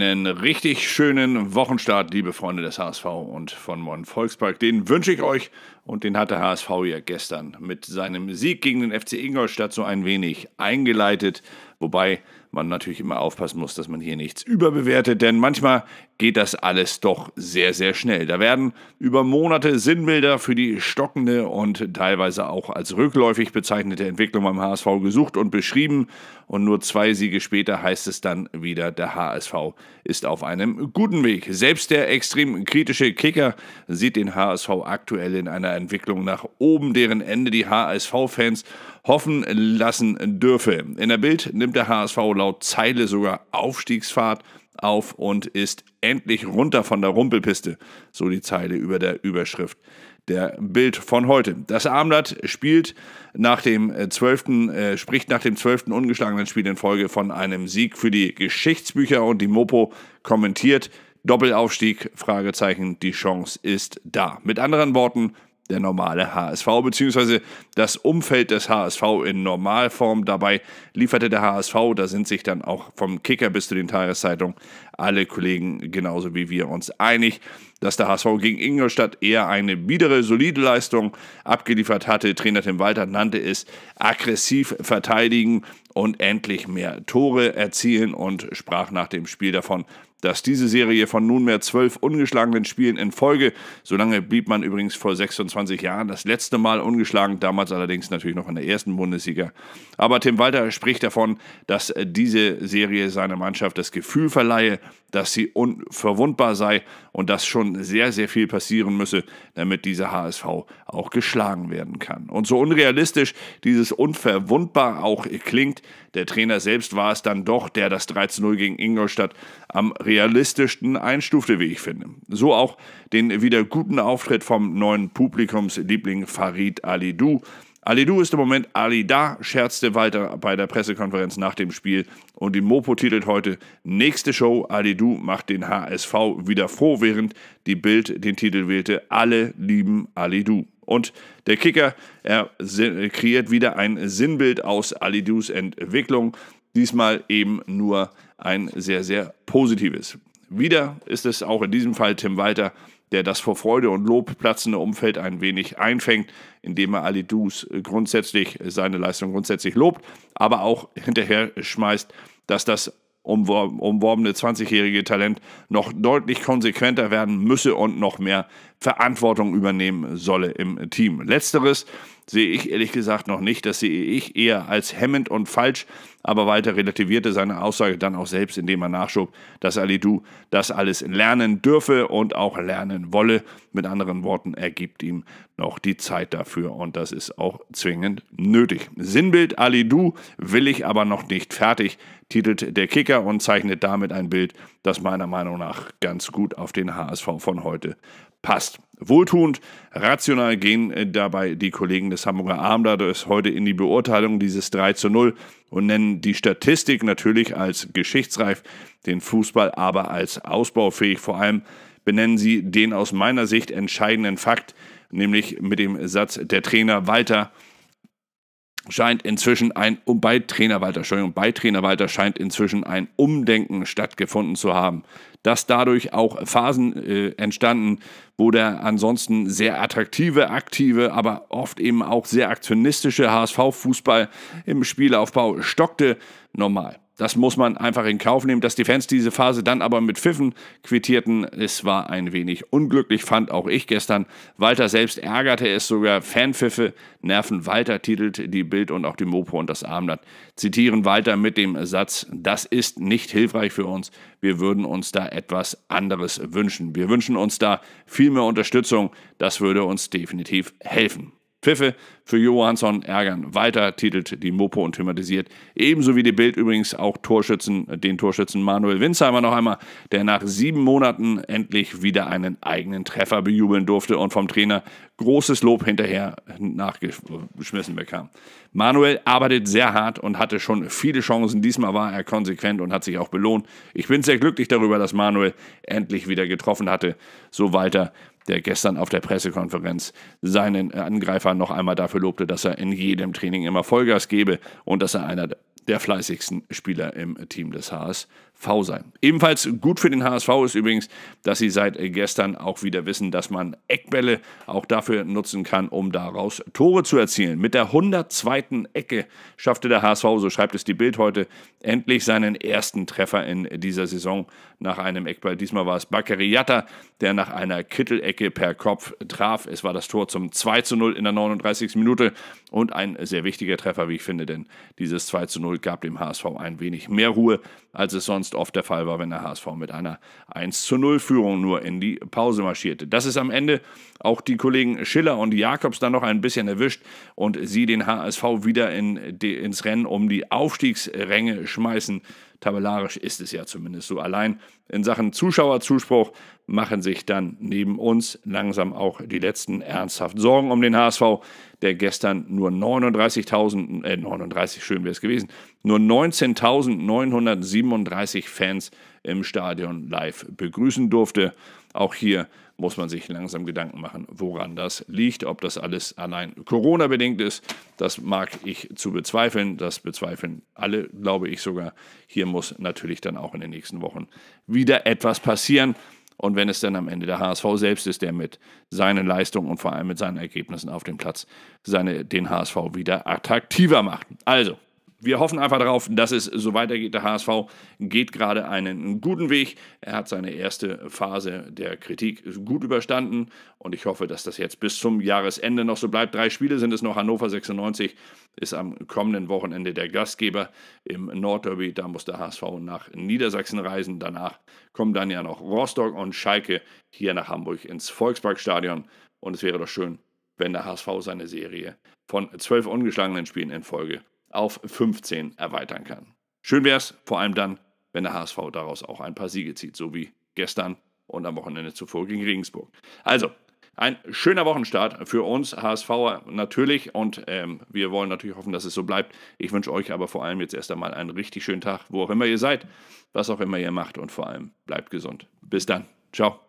Einen richtig schönen Wochenstart, liebe Freunde des HSV und von Mon Volkspark. Den wünsche ich euch und den hat der HSV ja gestern mit seinem Sieg gegen den FC Ingolstadt so ein wenig eingeleitet. Wobei man natürlich immer aufpassen muss, dass man hier nichts überbewertet, denn manchmal geht das alles doch sehr, sehr schnell. Da werden über Monate Sinnbilder für die stockende und teilweise auch als rückläufig bezeichnete Entwicklung beim HSV gesucht und beschrieben. Und nur zwei Siege später heißt es dann wieder, der HSV ist auf einem guten Weg. Selbst der extrem kritische Kicker sieht den HSV aktuell in einer Entwicklung nach oben, deren Ende die HSV-Fans hoffen lassen dürfe. In der Bild nimmt der HSV laut Zeile sogar Aufstiegsfahrt auf und ist endlich runter von der Rumpelpiste, so die Zeile über der Überschrift der Bild von heute. Das Armblatt spielt nach dem 12., äh, äh, spricht nach dem zwölften ungeschlagenen Spiel in Folge von einem Sieg für die Geschichtsbücher und die Mopo kommentiert Doppelaufstieg, Fragezeichen, die Chance ist da. Mit anderen Worten, der normale HSV bzw. das Umfeld des HSV in Normalform. Dabei lieferte der HSV, da sind sich dann auch vom Kicker bis zu den Tageszeitungen alle Kollegen genauso wie wir uns einig, dass der HSV gegen Ingolstadt eher eine biedere, solide Leistung abgeliefert hatte. Trainer Tim Walter nannte es aggressiv verteidigen und endlich mehr Tore erzielen und sprach nach dem Spiel davon, dass diese Serie von nunmehr zwölf ungeschlagenen Spielen in Folge, so lange blieb man übrigens vor 26 Jahren das letzte Mal ungeschlagen, damals allerdings natürlich noch in der ersten Bundesliga. Aber Tim Walter spricht davon, dass diese Serie seiner Mannschaft das Gefühl verleihe, dass sie unverwundbar sei und dass schon sehr, sehr viel passieren müsse, damit dieser HSV auch geschlagen werden kann. Und so unrealistisch dieses unverwundbar auch klingt, der Trainer selbst war es dann doch, der das 13-0 gegen Ingolstadt am realistischsten einstufte, wie ich finde. So auch den wieder guten Auftritt vom neuen Publikumsliebling Farid Alidou, Alidou ist im Moment Ali da, scherzte Walter bei der Pressekonferenz nach dem Spiel. Und die Mopo titelt heute Nächste Show. Alidou macht den HSV wieder froh, während die Bild den Titel wählte Alle lieben Alidou. Und der Kicker, er kreiert wieder ein Sinnbild aus Alidous Entwicklung. Diesmal eben nur ein sehr, sehr positives. Wieder ist es auch in diesem Fall Tim Walter, der das vor Freude und Lob platzende Umfeld ein wenig einfängt, indem er Ali Dus grundsätzlich seine Leistung grundsätzlich lobt, aber auch hinterher schmeißt, dass das umworbene 20-jährige Talent noch deutlich konsequenter werden müsse und noch mehr Verantwortung übernehmen solle im Team. Letzteres sehe ich ehrlich gesagt noch nicht. Das sehe ich eher als hemmend und falsch. Aber weiter relativierte seine Aussage dann auch selbst, indem er nachschob, dass Alidou das alles lernen dürfe und auch lernen wolle. Mit anderen Worten, er gibt ihm noch die Zeit dafür und das ist auch zwingend nötig. Sinnbild Alidou will ich aber noch nicht fertig, titelt der Kicker und zeichnet damit ein Bild, das meiner Meinung nach ganz gut auf den HSV von heute passt. Wohltuend, rational gehen äh, dabei die Kollegen des Hamburger Abendblattes heute in die Beurteilung dieses 3 zu 0 und nennen die Statistik natürlich als geschichtsreif, den Fußball aber als ausbaufähig. Vor allem benennen sie den aus meiner Sicht entscheidenden Fakt, nämlich mit dem Satz, der Trainer Walter scheint inzwischen ein, bei Trainer Walter, Entschuldigung, bei Trainer Walter scheint inzwischen ein Umdenken stattgefunden zu haben. Dass dadurch auch Phasen äh, entstanden, wo der ansonsten sehr attraktive, aktive, aber oft eben auch sehr aktionistische HSV-Fußball im Spielaufbau stockte, normal. Das muss man einfach in Kauf nehmen. Dass die Fans diese Phase dann aber mit Pfiffen quittierten, es war ein wenig unglücklich, fand auch ich gestern. Walter selbst ärgerte es sogar. Fanpfiffe nerven Walter, titelt die Bild und auch die Mopo und das Abendblatt. Zitieren Walter mit dem Satz, das ist nicht hilfreich für uns. Wir würden uns da etwas anderes wünschen. Wir wünschen uns da viel mehr Unterstützung. Das würde uns definitiv helfen. Pfiffe für Johansson ärgern weiter, titelt die Mopo und thematisiert. Ebenso wie die Bild übrigens auch Torschützen, den Torschützen Manuel Winsheimer noch einmal, der nach sieben Monaten endlich wieder einen eigenen Treffer bejubeln durfte und vom Trainer großes Lob hinterher nachgeschmissen bekam. Manuel arbeitet sehr hart und hatte schon viele Chancen. Diesmal war er konsequent und hat sich auch belohnt. Ich bin sehr glücklich darüber, dass Manuel endlich wieder getroffen hatte. So weiter der gestern auf der Pressekonferenz seinen Angreifer noch einmal dafür lobte, dass er in jedem Training immer Vollgas gebe und dass er einer der fleißigsten Spieler im Team des HSV sein. Ebenfalls gut für den HSV ist übrigens, dass sie seit gestern auch wieder wissen, dass man Eckbälle auch dafür nutzen kann, um daraus Tore zu erzielen. Mit der 102. Ecke schaffte der HSV, so schreibt es die Bild heute, endlich seinen ersten Treffer in dieser Saison nach einem Eckball. Diesmal war es Bakary Yatta, der nach einer Kittelecke per Kopf traf. Es war das Tor zum 2 zu 0 in der 39. Minute und ein sehr wichtiger Treffer, wie ich finde, denn dieses 2 zu 0 gab dem HSV ein wenig mehr Ruhe, als es sonst oft der Fall war, wenn der HSV mit einer 1 zu 0 Führung nur in die Pause marschierte. Das ist am Ende auch die Kollegen Schiller und Jakobs dann noch ein bisschen erwischt und sie den HSV wieder in, ins Rennen um die Aufstiegsränge schmeißen. Tabellarisch ist es ja zumindest so. Allein in Sachen Zuschauerzuspruch machen sich dann neben uns langsam auch die letzten ernsthaft Sorgen um den HSV, der gestern nur 39.000, äh 39, schön wäre es gewesen, nur 19.937 Fans im Stadion live begrüßen durfte. Auch hier muss man sich langsam Gedanken machen, woran das liegt. Ob das alles allein Corona-bedingt ist, das mag ich zu bezweifeln. Das bezweifeln alle, glaube ich sogar. Hier muss natürlich dann auch in den nächsten Wochen wieder etwas passieren. Und wenn es dann am Ende der HSV selbst ist, der mit seinen Leistungen und vor allem mit seinen Ergebnissen auf dem Platz seine, den HSV wieder attraktiver macht. Also, wir hoffen einfach darauf, dass es so weitergeht. Der HSV geht gerade einen guten Weg. Er hat seine erste Phase der Kritik gut überstanden und ich hoffe, dass das jetzt bis zum Jahresende noch so bleibt. Drei Spiele sind es noch. Hannover 96 ist am kommenden Wochenende der Gastgeber im Nordderby. Da muss der HSV nach Niedersachsen reisen. Danach kommen dann ja noch Rostock und Schalke hier nach Hamburg ins Volksparkstadion. Und es wäre doch schön, wenn der HSV seine Serie von zwölf ungeschlagenen Spielen in Folge auf 15 erweitern kann. Schön wäre es, vor allem dann, wenn der HSV daraus auch ein paar Siege zieht, so wie gestern und am Wochenende zuvor gegen Regensburg. Also, ein schöner Wochenstart für uns HSVer natürlich und ähm, wir wollen natürlich hoffen, dass es so bleibt. Ich wünsche euch aber vor allem jetzt erst einmal einen richtig schönen Tag, wo auch immer ihr seid, was auch immer ihr macht und vor allem bleibt gesund. Bis dann. Ciao.